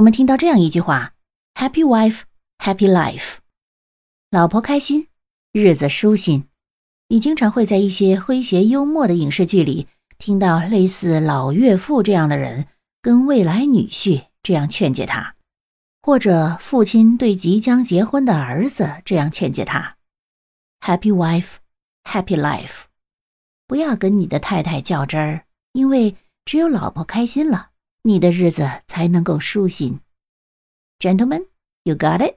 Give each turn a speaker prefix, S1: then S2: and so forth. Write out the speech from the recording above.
S1: 我们听到这样一句话：“Happy wife, happy life。”老婆开心，日子舒心。你经常会在一些诙谐幽默的影视剧里听到类似老岳父这样的人跟未来女婿这样劝解他，或者父亲对即将结婚的儿子这样劝解他：“Happy wife, happy life。”不要跟你的太太较真儿，因为只有老婆开心了，你的日子才能够舒心。Gentlemen, you got it.